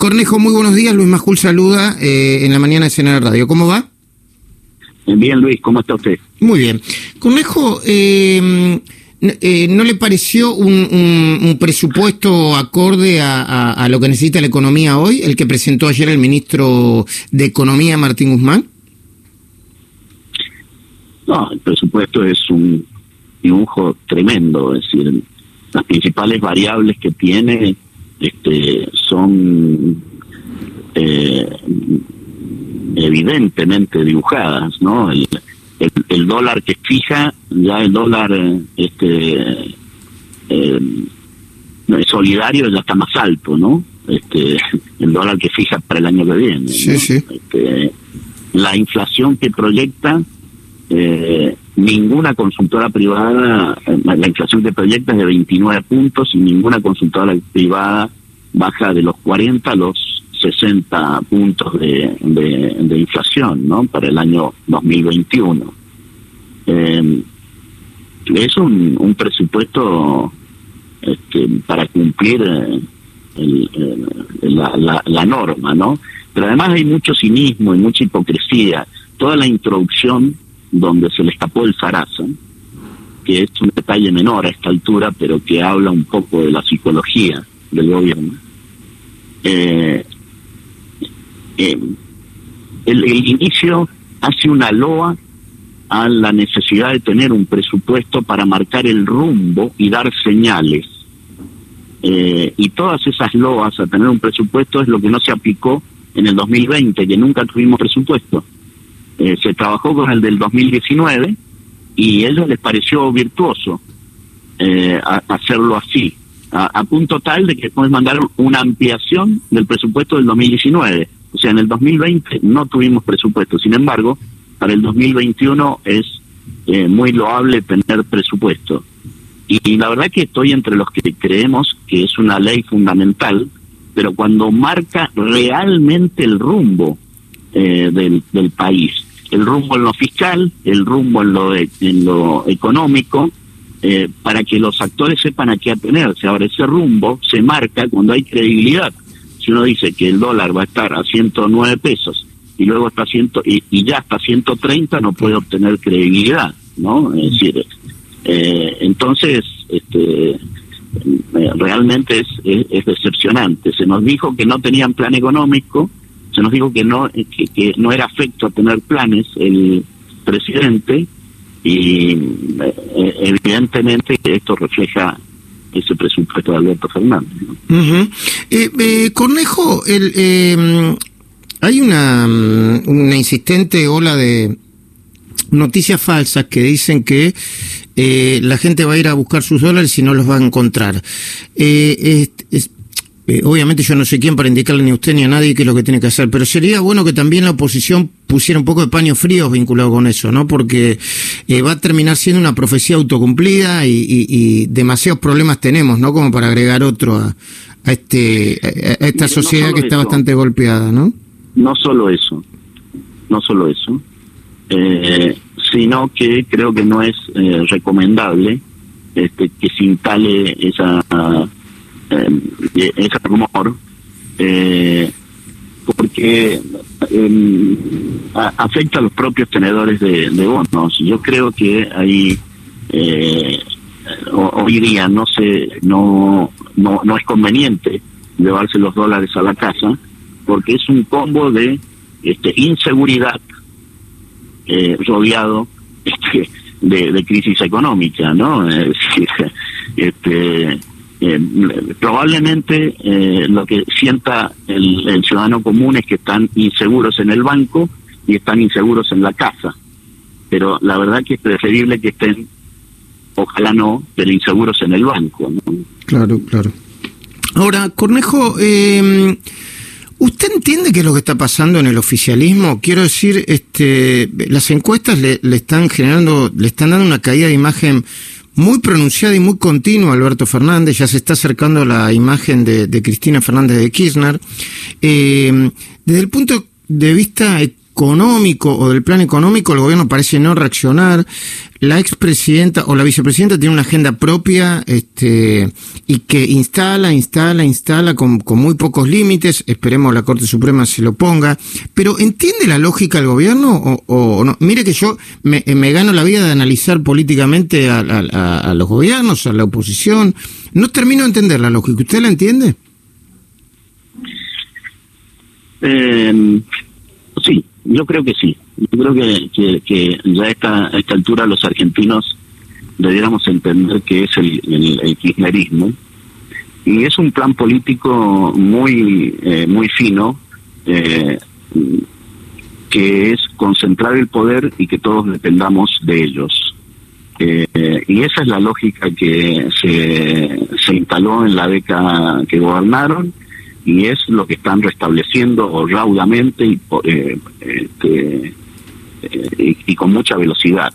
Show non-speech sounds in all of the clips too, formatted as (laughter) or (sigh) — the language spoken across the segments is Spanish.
Cornejo, muy buenos días. Luis Majul saluda eh, en la mañana de Senado Radio. ¿Cómo va? Bien, Luis, ¿cómo está usted? Muy bien. Cornejo, eh, eh, ¿no le pareció un, presupuesto acorde a, lo que necesita la economía hoy, el que presentó ayer el ministro de Economía, Martín Guzmán? No, el presupuesto es un dibujo tremendo, es decir, las principales variables que tiene este, son eh, evidentemente dibujadas, ¿no? El, el, dólar que fija, ya el dólar este eh, solidario ya está más alto, ¿no? Este, el dólar que fija para el año que viene. Este, la inflación que proyecta eh, ninguna consultora privada, la inflación que proyecta es de 29 puntos y ninguna consultora privada baja de los 40 a los 60 puntos de, de, inflación ¿no? para el año 2021. Eh, es un, un presupuesto este, para cumplir eh, la, la, norma, ¿no? Pero además hay mucho cinismo y mucha hipocresía. Toda la introducción donde se le escapó el zarazo, que es un detalle menor a esta altura, pero que habla un poco de la psicología del gobierno. Eh, eh, el, inicio hace una loa a la necesidad de tener un presupuesto para marcar el rumbo y dar señales. Eh, y todas esas loas a tener un presupuesto es lo que no se aplicó en el 2020, que nunca tuvimos presupuesto. Eh, se trabajó con el del 2019 y a ellos les pareció virtuoso hacerlo así, a, punto tal de que pueden mandar una ampliación del presupuesto del 2019 o sea, en el 2020 no tuvimos presupuesto. Sin embargo, para el 2021 es eh, muy loable tener presupuesto. Y, la verdad que estoy entre los que creemos que es una ley fundamental, pero cuando marca realmente el rumbo eh, del, país, el rumbo en lo fiscal, el rumbo en lo, en lo económico, eh, para que los actores sepan a qué atenerse. Ahora, ese rumbo se marca cuando hay credibilidad si uno dice que el dólar va a estar a 109 pesos y luego está ciento, y, ya está a 130, no puede obtener credibilidad, ¿no? Es decir, eh, entonces, este, eh, realmente es, es, decepcionante. Se nos dijo que no tenían plan económico, se nos dijo que no, que, que no era afecto a tener planes el presidente, y eh, evidentemente esto refleja ese presupuesto de Alberto Fernández. Eh, eh, Cornejo, el, em, hay una, mm, una insistente ola de noticias falsas que dicen que eh, la gente va a ir a buscar sus dólares y no los va a encontrar. es, eh, obviamente yo no sé quién para indicarle ni a usted ni a nadie qué es lo que tiene que hacer, pero sería bueno que también la oposición pusiera un poco de paños fríos vinculado con eso, ¿no? Porque eh, va a terminar siendo una profecía autocumplida y, demasiados problemas tenemos, ¿no? Como para agregar otro a, este a esta sociedad que está bastante golpeada, ¿no? No solo eso, no solo eso, eh, sino que creo que no es recomendable este, que se instale esa eh, ese rumor, eh, porque em, afecta a los propios tenedores de, bonos. Yo creo que hay eh, hoy día no se no, no no es conveniente llevarse los dólares a la casa porque es un combo de este inseguridad eh, rodeado (laughs) este, de, de, crisis económica, ¿no? (laughs) este eh, probablemente eh, lo que sienta el, ciudadano común es que están inseguros en el banco y están inseguros en la casa. Pero la verdad que es preferible que estén, ojalá no, pero inseguros en el banco. Claro, claro. Ahora, Cornejo, eh, ¿usted entiende qué es lo que está pasando en el oficialismo? Quiero decir, este, las encuestas le están generando, le están dando una caída de imagen muy pronunciada y muy continua Alberto Fernández, ya se está acercando la imagen de, Cristina Fernández de Kirchner. Eh, desde el punto de vista económico o del plan económico, el gobierno parece no reaccionar. La expresidenta o la vicepresidenta tiene una agenda propia este, y que instala, instala, instala con, con muy pocos límites. Esperemos la Corte Suprema se lo ponga. Pero ¿entiende la lógica el gobierno o, no? Mire que yo me, me, gano la vida de analizar políticamente a, a, a los gobiernos, a la oposición. No termino de entender la lógica. ¿Usted la entiende? Eh, yo creo que sí. Yo creo que, que, ya a esta, altura los argentinos debiéramos entender que es el, el, kirchnerismo. Y es un plan político muy eh, muy fino eh, que es concentrar el poder y que todos dependamos de ellos. Eh, y esa es la lógica que se, se instaló en la década que gobernaron y es lo que están restableciendo raudamente y, eh, este, eh, y, con mucha velocidad.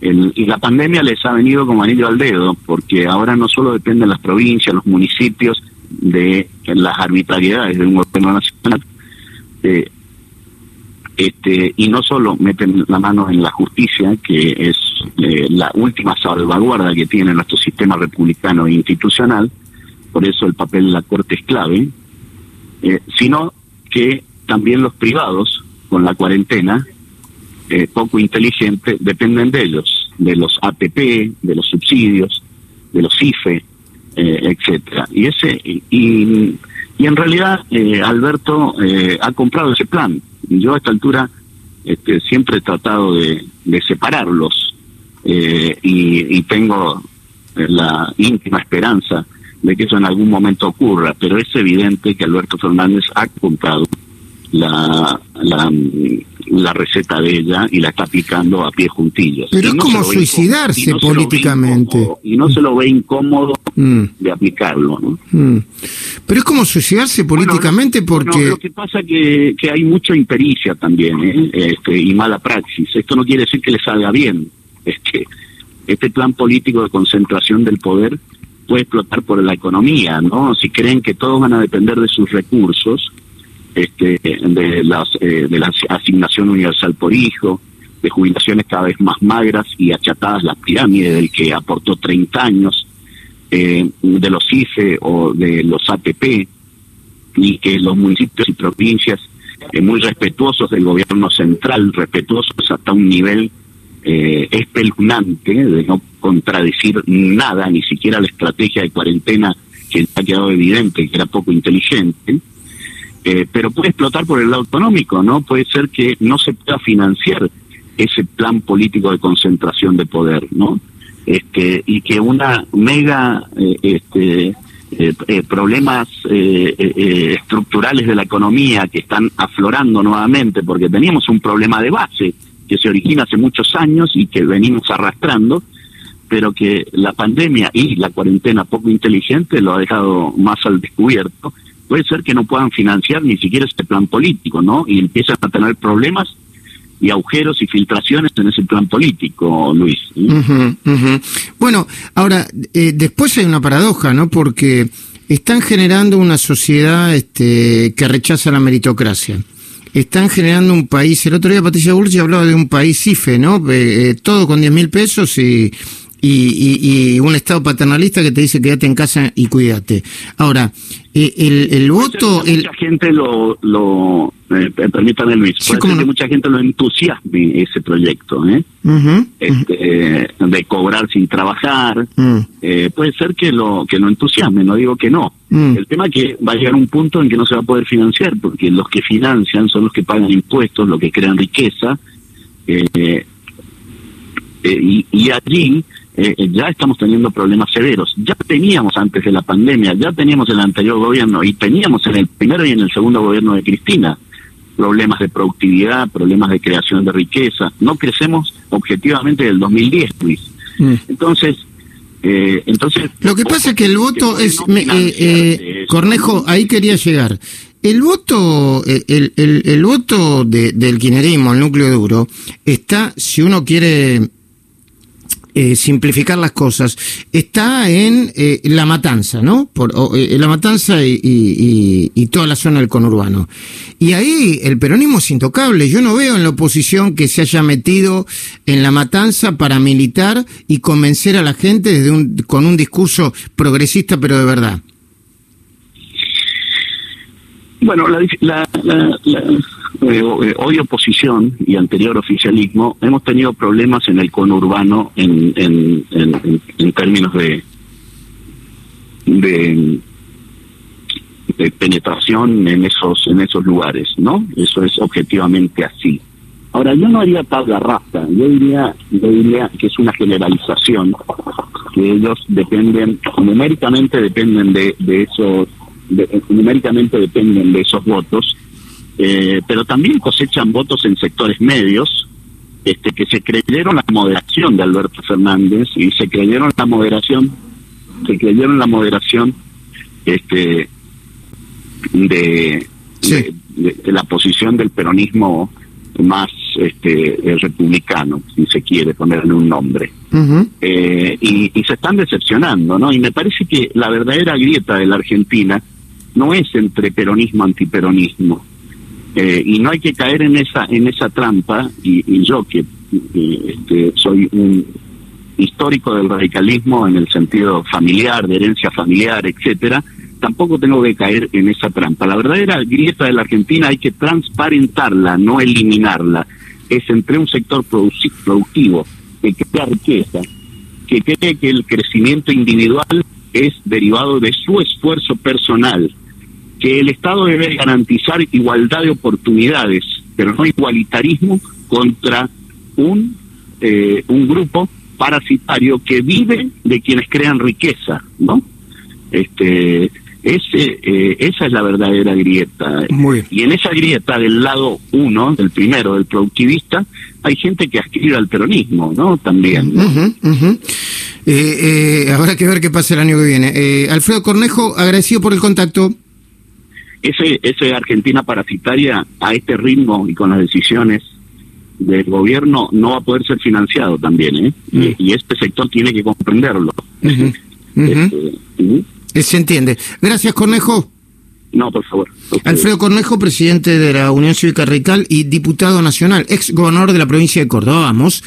y la pandemia les ha venido como anillo al dedo, porque ahora no solo dependen las provincias, los municipios de las arbitrariedades de un gobierno nacional, eh, este, y no solo meten la mano en la justicia, que es la última salvaguarda que tiene nuestro sistema republicano e institucional, por eso el papel de la Corte es clave, eh, sino que también los privados, con la cuarentena, eh, poco inteligente, dependen de ellos, de los APP, de los subsidios, de los IFE, eh, etcétera. Y ese y, en realidad eh, Alberto ha comprado ese plan. Yo a esta altura este, siempre he tratado de, de separarlos y, y tengo la íntima esperanza de que eso en algún momento ocurra, pero es evidente que Alberto Fernández ha comprado la, la, la receta de ella y la está aplicando a pie juntillos. Pero es como suicidarse políticamente. y no se lo ve incómodo mm. de aplicarlo. ¿no? Mm. Pero es como suicidarse políticamente porque... lo que pasa es que, que hay mucha impericia también ¿eh? este, y mala praxis. Esto no quiere decir que le salga bien. Es que este plan político de concentración del poder puede explotar por la economía, ¿no? Si creen que todos van a depender de sus recursos, este, de las eh, de la asignación universal por hijo, de jubilaciones cada vez más magras y achatadas las pirámides del que aportó 30 años, eh, de los IFE o de los ATP, y que los municipios y provincias eh, muy respetuosos del gobierno central, respetuosos hasta un nivel eh, espeluznante de no contradecir nada, ni siquiera la estrategia de cuarentena que ha quedado evidente que era poco inteligente, eh, pero puede explotar por el lado autonómico, ¿no? Puede ser que no se pueda financiar ese plan político de concentración de poder, ¿no? Este, y que una mega eh, este, eh, eh, problemas estructurales de la economía que están aflorando nuevamente, porque teníamos un problema de base que se origina hace muchos años y que venimos arrastrando, pero que la pandemia y la cuarentena poco inteligente lo ha dejado más al descubierto. Puede ser que no puedan financiar ni siquiera este plan político, ¿no? Y empiezan a tener problemas y agujeros y filtraciones en ese plan político, Luis. Bueno, ahora, eh, después hay una paradoja, ¿no? Porque están generando una sociedad este, que rechaza la meritocracia están generando un país. El otro día Patricia Burchi hablaba de un país IFE, ¿no? Eh, eh, todo con 10 mil pesos y, y, y, un Estado paternalista que te dice quédate en casa y cuídate. Ahora, eh, el, el voto... Mucha, gente lo... lo permítame Luis, que mucha gente lo entusiasme ese proyecto, ¿eh? este, de cobrar sin trabajar, mm. puede ser que lo que lo entusiasme, no digo que no, Mm. El tema es que va a llegar un punto en que no se va a poder financiar, porque los que financian son los que pagan impuestos, los que crean riqueza, eh, eh, y, y, allí eh, ya estamos teniendo problemas severos. Ya teníamos antes de la pandemia, ya teníamos en el anterior gobierno y teníamos en el primero y en el segundo gobierno de Cristina problemas de productividad, problemas de creación de riqueza. No crecemos objetivamente del 2010, Luis. Mm. Entonces, eh, entonces, lo que pasa es que el voto es, eh, eh, Cornejo, ahí quería llegar. El voto, el, el, el voto de, del quinerismo, el núcleo duro, está, si uno quiere eh, simplificar las cosas, está en eh, La Matanza, ¿no? Por, eh, la Matanza y, y, y, toda la zona del conurbano. Y ahí el peronismo es intocable. Yo no veo en la oposición que se haya metido en La Matanza para militar y convencer a la gente desde un, con un discurso progresista, pero de verdad. Bueno, la, la, la eh, eh, hoy oposición y anterior oficialismo hemos tenido problemas en el conurbano en, en, en, términos de, de, penetración en esos en esos lugares, ¿no? Eso es objetivamente así. Ahora yo no haría tabla rasa, yo diría yo diría que es una generalización que ellos dependen numéricamente dependen de, de esos numéricamente dependen de esos votos eh, pero también cosechan votos en sectores medios este, que se creyeron la moderación de Alberto Fernández y se creyeron la moderación, se creyeron la moderación este, de, de, la posición del peronismo más este, republicano, si se quiere ponerle un nombre. Eh, y, y, se están decepcionando, ¿no? Y me parece que la verdadera grieta de la Argentina no es entre peronismo antiperonismo, eh, y no hay que caer en esa en esa trampa y, yo que este, soy un histórico del radicalismo en el sentido familiar de herencia familiar etcétera tampoco tengo que caer en esa trampa. La verdadera grieta de la Argentina hay que transparentarla no eliminarla. Es entre un sector productivo que crea riqueza que cree que el crecimiento individual es derivado de su esfuerzo personal que el Estado debe garantizar igualdad de oportunidades, pero no igualitarismo contra un, eh, un grupo parasitario que vive de quienes crean riqueza, ¿no? Este, ese, eh, esa es la verdadera grieta. Y en esa grieta del lado uno, del primero, del productivista, hay gente que aspira al peronismo, ¿no? También. Eh, habrá que ver qué pasa el año que viene. Alfredo Cornejo, agradecido por el contacto ese, Argentina parasitaria a este ritmo y con las decisiones del gobierno no va a poder ser financiado también, ¿eh? y, este sector tiene que comprenderlo. Este, Se entiende. Gracias, Cornejo. No, por favor. Alfredo Cornejo, presidente de la Unión Cívica Radical y diputado nacional, ex gobernador de la provincia de Córdoba. Vamos.